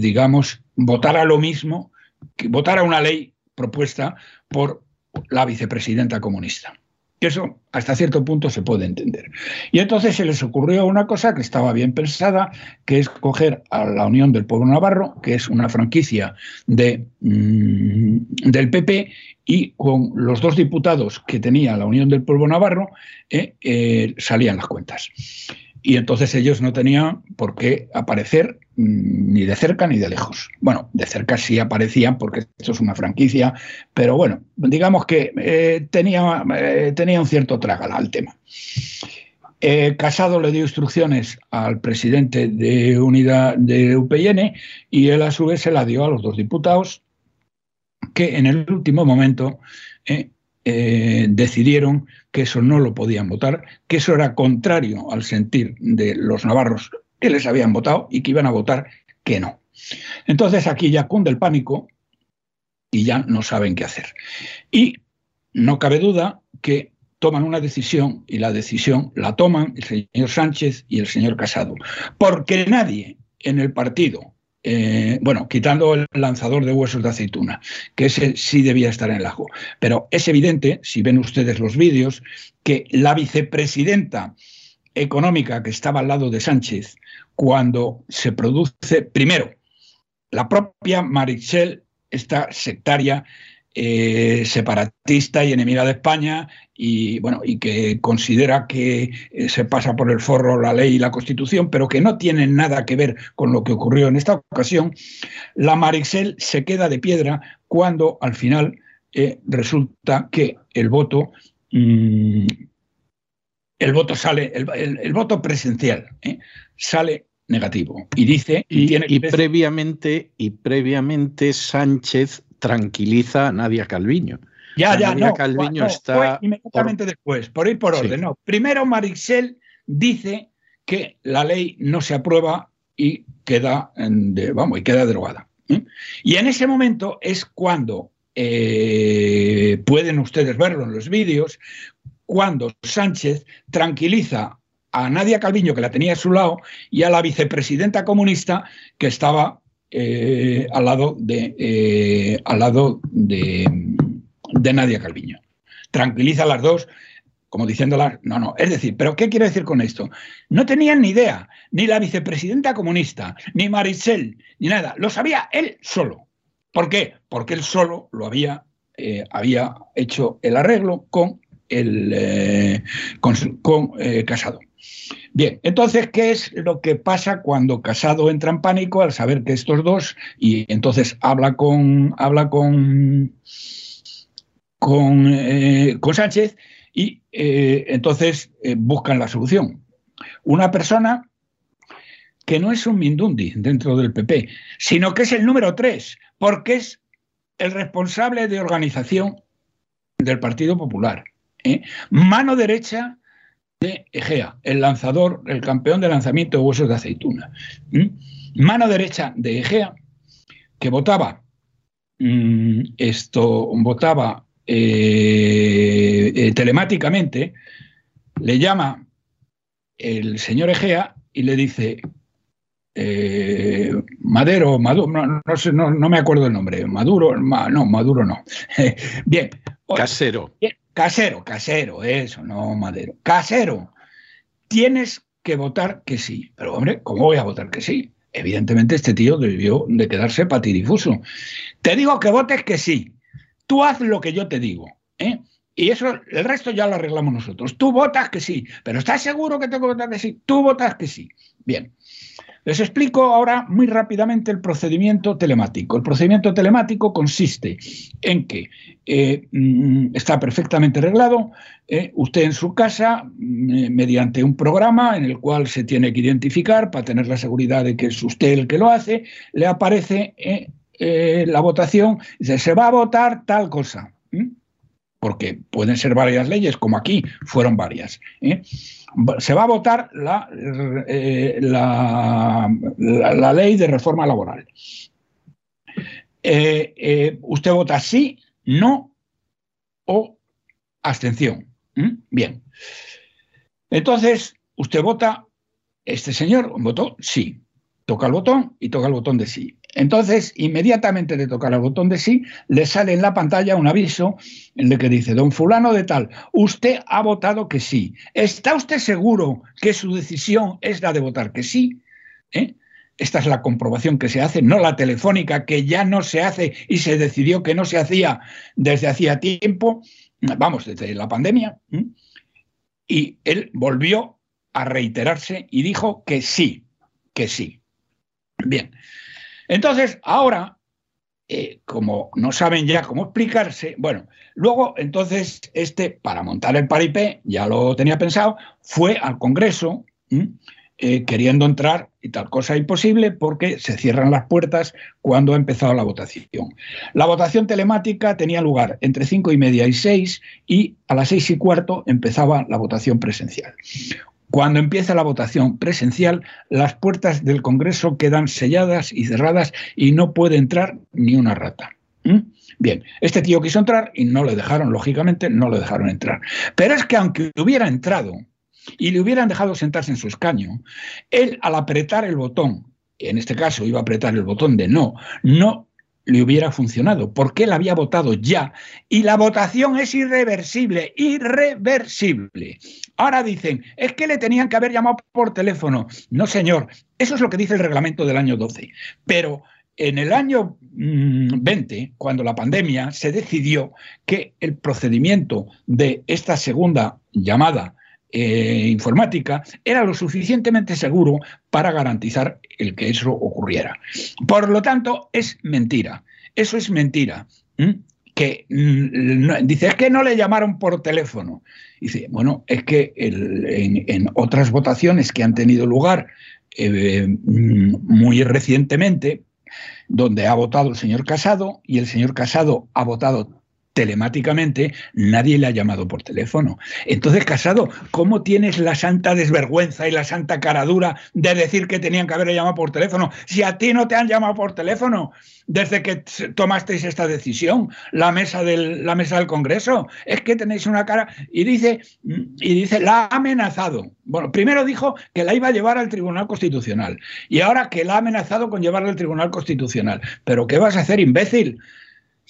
digamos, votara lo mismo, que votara una ley propuesta por la vicepresidenta comunista. Eso hasta cierto punto se puede entender. Y entonces se les ocurrió una cosa que estaba bien pensada, que es coger a la Unión del Pueblo Navarro, que es una franquicia de, mm, del PP, y con los dos diputados que tenía la Unión del Pueblo Navarro eh, eh, salían las cuentas y entonces ellos no tenían por qué aparecer mm, ni de cerca ni de lejos. Bueno, de cerca sí aparecían porque esto es una franquicia, pero bueno, digamos que eh, tenía, eh, tenía un cierto trágala al tema. Eh, Casado le dio instrucciones al presidente de unidad de UPN y él a su vez se la dio a los dos diputados que en el último momento decidieron que eso no lo podían votar, que eso era contrario al sentir de los navarros que les habían votado y que iban a votar que no. Entonces aquí ya cunde el pánico y ya no saben qué hacer. Y no cabe duda que toman una decisión y la decisión la toman el señor Sánchez y el señor Casado, porque nadie en el partido eh, bueno, quitando el lanzador de huesos de aceituna, que ese sí debía estar en el ajo. Pero es evidente, si ven ustedes los vídeos, que la vicepresidenta económica que estaba al lado de Sánchez, cuando se produce, primero, la propia Marichel, esta sectaria, eh, separatista y enemiga de España y bueno y que considera que eh, se pasa por el forro la ley y la Constitución, pero que no tiene nada que ver con lo que ocurrió en esta ocasión, la Marixel se queda de piedra cuando al final eh, resulta que el voto mm, el voto sale el, voto presencial sale negativo y dice
y previamente y previamente Sánchez tranquiliza a Nadia Calviño.
Ya, ya, Nadia no, Calviño está. inmediatamente después, por ir por orden. No. Primero, Marixel dice que la ley no se aprueba y queda, vamos, y queda derogada. ¿eh? Y en ese momento es cuando eh, pueden ustedes verlo en los vídeos, cuando Sánchez tranquiliza a Nadia Calviño, que la tenía a su lado, y a la vicepresidenta comunista, que estaba eh, al lado de, eh, al lado de, Nadia Calviño. Tranquiliza a las dos, como diciéndolas, no, no. Es decir, ¿pero qué quiero decir con esto? No tenían ni idea, ni la vicepresidenta comunista, ni Maricel, ni nada. Lo sabía él solo. ¿Por qué? Porque él solo lo había, eh, había hecho el arreglo con el con, Casado. Bien, entonces, ¿qué es lo que pasa cuando Casado entra en pánico al saber que estos dos, y entonces habla con, habla con, con, eh, Sánchez y eh, entonces eh, buscan la solución? Una persona que no es un Mindundi dentro del PP, sino que es el número tres, porque es el responsable de organización del Partido Popular. Mano derecha de Egea, el lanzador, el campeón de lanzamiento de huesos de aceituna. Mano derecha de Egea, que votaba, mm, esto, votaba eh, eh, telemáticamente, le llama el señor Egea y le dice, eh, Madero, Maduro, no, sé, no, me acuerdo el nombre, Maduro, no, Maduro no. bien.
Casero.
Casero, casero, eso, no madero. Casero, tienes que votar que sí. Pero hombre, ¿cómo voy a votar que sí? Evidentemente este tío debió de quedarse patidifuso. Te digo que votes que sí. Tú haz lo que yo te digo. ¿eh? Y eso, el resto ya lo arreglamos nosotros. Tú votas que sí, pero ¿estás seguro que tengo que votar que sí? Tú votas que sí. Bien. Les explico ahora muy rápidamente el procedimiento telemático. El procedimiento telemático consiste en que eh, mm, está perfectamente arreglado. Eh, usted en su casa, mm, mediante un programa en el cual se tiene que identificar para tener la seguridad de que es usted el que lo hace, le aparece eh, la votación, dice, se va a votar tal cosa. Porque pueden ser varias leyes, como aquí fueron varias se va a votar la, eh, la, ley de reforma laboral. Eh, eh, usted vota sí, no o abstención. ¿Mm? Bien. Entonces, usted vota, este señor votó sí, toca el botón y toca el botón de sí. Entonces, inmediatamente de tocar el botón de sí, le sale en la pantalla un aviso en el que dice, don fulano de tal, usted ha votado que sí. ¿Está usted seguro que su decisión es la de votar que sí? ¿Eh? Esta es la comprobación que se hace, no la telefónica, que ya no se hace y se decidió que no se hacía desde hacía tiempo, vamos, desde la pandemia. Y él volvió a reiterarse y dijo que sí, que sí. Bien. Entonces, ahora, eh, como no saben ya cómo explicarse, bueno, luego entonces este, para montar el paripé, ya lo tenía pensado, fue al Congreso eh, queriendo entrar y tal cosa imposible porque se cierran las puertas cuando ha empezado la votación. La votación telemática tenía lugar entre cinco y media y seis y a las seis y cuarto empezaba la votación presencial. Cuando empieza la votación presencial, las puertas del Congreso quedan selladas y cerradas y no puede entrar ni una rata. ¿Mm? Bien, este tío quiso entrar y no le dejaron, lógicamente, no le dejaron entrar. Pero es que aunque hubiera entrado y le hubieran dejado sentarse en su escaño, él al apretar el botón, en este caso iba a apretar el botón de no, no le hubiera funcionado, porque él había votado ya y la votación es irreversible, irreversible. Ahora dicen, es que le tenían que haber llamado por teléfono. No, señor, eso es lo que dice el reglamento del año 12. Pero en el año 20, mm, cuando la pandemia, se decidió que el procedimiento de esta segunda llamada eh, informática era lo suficientemente seguro para garantizar el que eso ocurriera. Por lo tanto, es mentira. Eso es mentira. Que mm, dice, es que no le llamaron por teléfono. Dice, bueno, es que en, otras votaciones que han tenido lugar eh, mm, muy recientemente, donde ha votado el señor Casado y el señor Casado ha votado telemáticamente, nadie le ha llamado por teléfono. Entonces, Casado, ¿cómo tienes la santa desvergüenza y la santa caradura de decir que tenían que haberle llamado por teléfono? Si a ti no te han llamado por teléfono desde que tomasteis esta decisión, la mesa del, la mesa del Congreso, es que tenéis una cara y dice y dice la ha amenazado. Bueno, primero dijo que la iba a llevar al Tribunal Constitucional y ahora que la ha amenazado con llevarla al Tribunal Constitucional. Pero ¿qué vas a hacer, imbécil?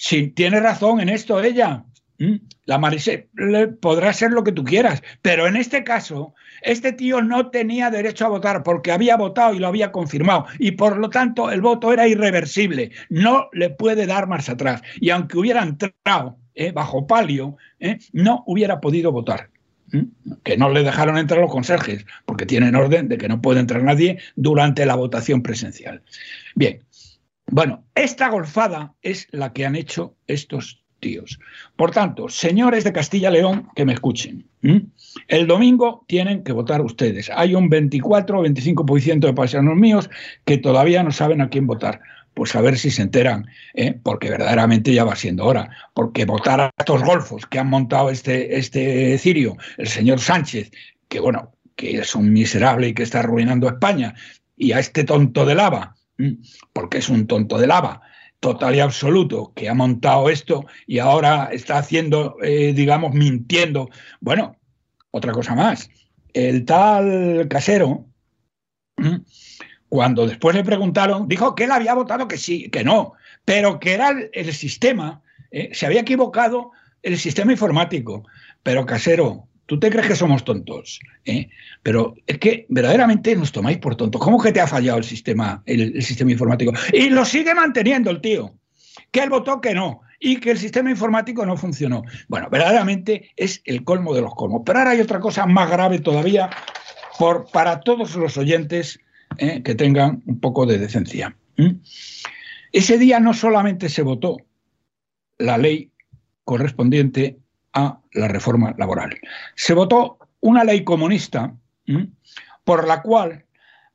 Si tiene razón en esto ella, la Marise podrá ser lo que tú quieras, pero en este caso, este tío no tenía derecho a votar porque había votado y lo había confirmado y por lo tanto el voto era irreversible, no le puede dar marcha atrás y aunque hubiera entrado eh, bajo palio, eh, no hubiera podido votar. Que no le dejaron entrar los conserjes porque tienen orden de que no puede entrar nadie durante la votación presencial. Bien, bueno, esta golfada es la que han hecho estos tíos. Por tanto, señores de Castilla-León, que me escuchen. El domingo tienen que votar ustedes. Hay un 24 o 25% de paisanos míos que todavía no saben a quién votar. Pues a ver si se enteran, ¿eh? porque verdaderamente ya va siendo hora. Porque votar a estos golfos que han montado este, este cirio, el señor Sánchez, que bueno, que es un miserable y que está arruinando España, y a este tonto de lava, porque es un tonto de lava total y absoluto que ha montado esto y ahora está haciendo, eh, digamos, mintiendo. Bueno, otra cosa más. El tal casero, cuando después le preguntaron, dijo que él había votado que sí, que no, pero que era el, sistema, eh, se había equivocado el sistema informático. Pero casero, ¿Tú te crees que somos tontos? ¿eh? Pero es que verdaderamente nos tomáis por tontos. ¿Cómo que te ha fallado el sistema, el, sistema informático? Y lo sigue manteniendo el tío. Que él votó que no y que el sistema informático no funcionó. Bueno, verdaderamente es el colmo de los colmos. Pero ahora hay otra cosa más grave todavía por, para todos los oyentes ¿eh? que tengan un poco de decencia. Ese día no solamente se votó la ley correspondiente a la reforma laboral, se votó una ley comunista por la cual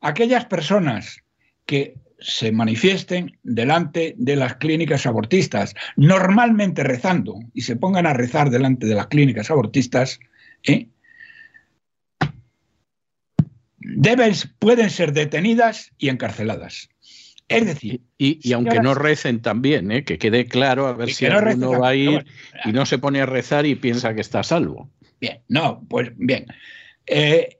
aquellas personas que se manifiesten delante de las clínicas abortistas, normalmente rezando, y se pongan a rezar delante de las clínicas abortistas, ¿eh? pueden ser detenidas y encarceladas. Es decir,
y, aunque no recen también, ¿eh? que quede claro, a ver si no alguno va a ir y no se pone a rezar y piensa que está a salvo.
Bien, no, pues bien. Eh,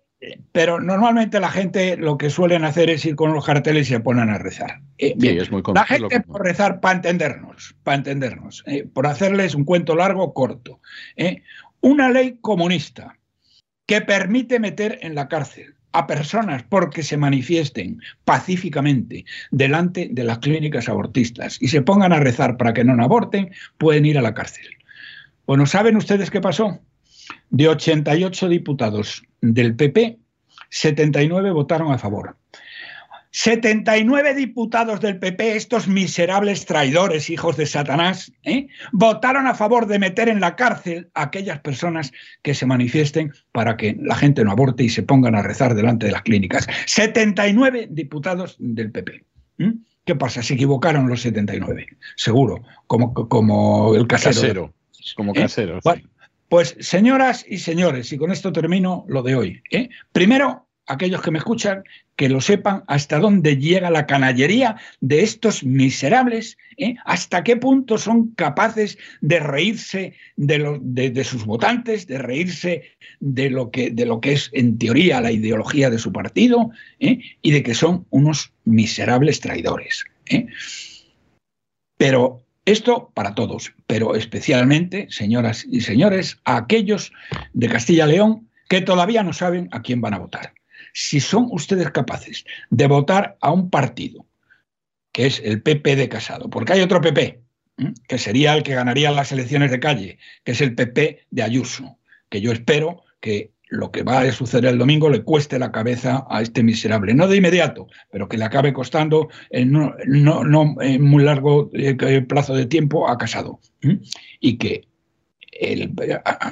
pero normalmente la gente lo que suelen hacer es ir con los carteles y se ponen a rezar.
Eh, es muy
la gente por rezar para entendernos, para entendernos, eh, por hacerles un cuento largo o corto. Una ley comunista que permite meter en la cárcel a personas porque se manifiesten pacíficamente delante de las clínicas abortistas y se pongan a rezar para que no aborten, pueden ir a la cárcel. Bueno, ¿saben ustedes qué pasó? De 88 diputados del PP, 79 votaron a favor. 79 diputados del PP, estos miserables traidores, hijos de Satanás, ¿eh? votaron a favor de meter en la cárcel a aquellas personas que se manifiesten para que la gente no aborte y se pongan a rezar delante de las clínicas. 79 diputados del PP. ¿Qué pasa? Se equivocaron los 79, seguro, como, como el casero.
como ¿Eh? casero.
Pues señoras y señores, y con esto termino lo de hoy. ¿eh? Primero, aquellos que me escuchan, que lo sepan hasta dónde llega la canallería de estos miserables, ¿eh? hasta qué punto son capaces de reírse de, sus votantes, de reírse de lo, que, de lo que es en teoría la ideología de su partido, ¿eh? y de que son unos miserables traidores. Pero esto para todos, pero especialmente, señoras y señores, a aquellos de Castilla-León que todavía no saben a quién van a votar. Si son ustedes capaces de votar a un partido, que es el PP de Casado, porque hay otro PP, que sería el que ganaría las elecciones de calle, que es el PP de Ayuso, que yo espero que lo que va a suceder el domingo le cueste la cabeza a este miserable, no de inmediato, pero que le acabe costando en muy largo eh, plazo de tiempo a Casado. Y que el,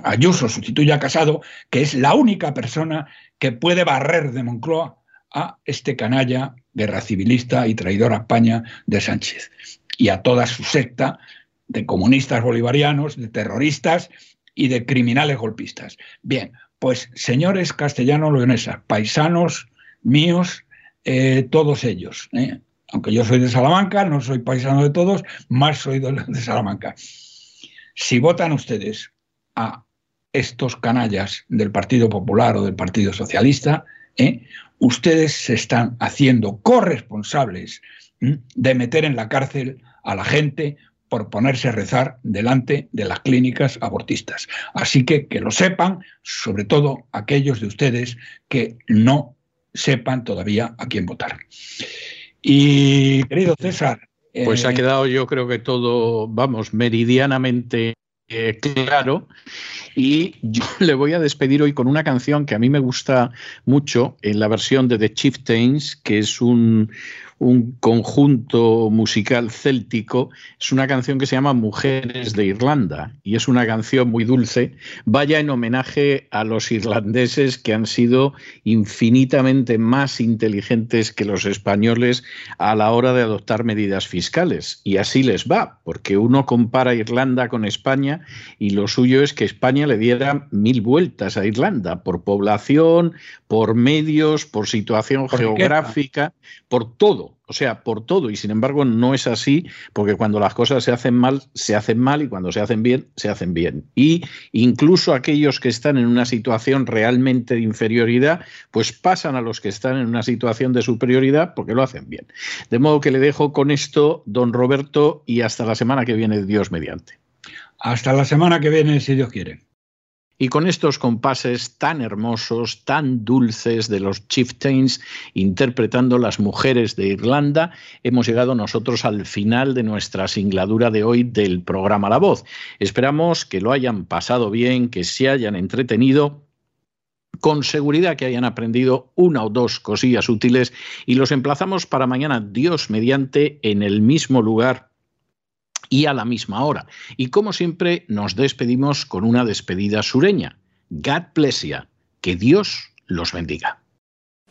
Ayuso sustituya a Casado, que es la única persona que puede barrer de Moncloa a este canalla guerra civilista y traidor a España de Sánchez y a toda su secta de comunistas bolivarianos, de terroristas y de criminales golpistas. Bien, pues señores castellano-leonesas, paisanos míos, eh, todos ellos. ¿eh? Aunque yo soy de Salamanca, no soy paisano de todos, más soy de, Salamanca. Si votan ustedes a estos canallas del Partido Popular o del Partido Socialista, ¿eh? ustedes se están haciendo corresponsables de meter en la cárcel a la gente por ponerse a rezar delante de las clínicas abortistas. Así que que lo sepan, sobre todo aquellos de ustedes que no sepan todavía a quién votar. Y querido César.
Pues ha eh, quedado yo creo que todo, vamos, meridianamente eh, claro. Y yo le voy a despedir hoy con una canción que a mí me gusta mucho en la versión de The Chieftains, que es un, un conjunto musical céltico. Es una canción que se llama Mujeres de Irlanda y es una canción muy dulce. Vaya en homenaje a los irlandeses que han sido infinitamente más inteligentes que los españoles a la hora de adoptar medidas fiscales. Y así les va, porque uno compara Irlanda con España y lo suyo es que España le diera mil vueltas a Irlanda por población, por medios, por situación geográfica, por O sea, por todo. Y sin embargo, no es así, porque cuando las cosas se hacen mal, se hacen mal y cuando se hacen bien, se hacen bien. Y incluso aquellos que están en una situación realmente de inferioridad, pues pasan a los que están en una situación de superioridad porque lo hacen bien. De modo que le dejo con esto, don Roberto, y hasta la semana que viene, Dios mediante.
Hasta la semana que viene, si Dios quiere.
Y con estos compases tan hermosos, tan dulces de los Chieftains interpretando las mujeres de Irlanda, hemos llegado nosotros al final de nuestra singladura de hoy del programa La Voz. Esperamos que lo hayan pasado bien, que se hayan entretenido con seguridad que hayan aprendido una o dos cosillas útiles y los emplazamos para mañana, Dios mediante, en el mismo lugar y a la misma hora. Y como siempre, nos despedimos con una despedida sureña. God bless you. Que Dios los bendiga.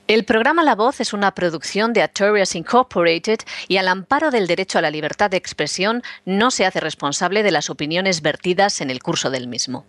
El programa La Voz es una producción de Artorias Incorporated y al amparo del derecho a la libertad de expresión no se hace responsable de las opiniones vertidas en el curso del mismo.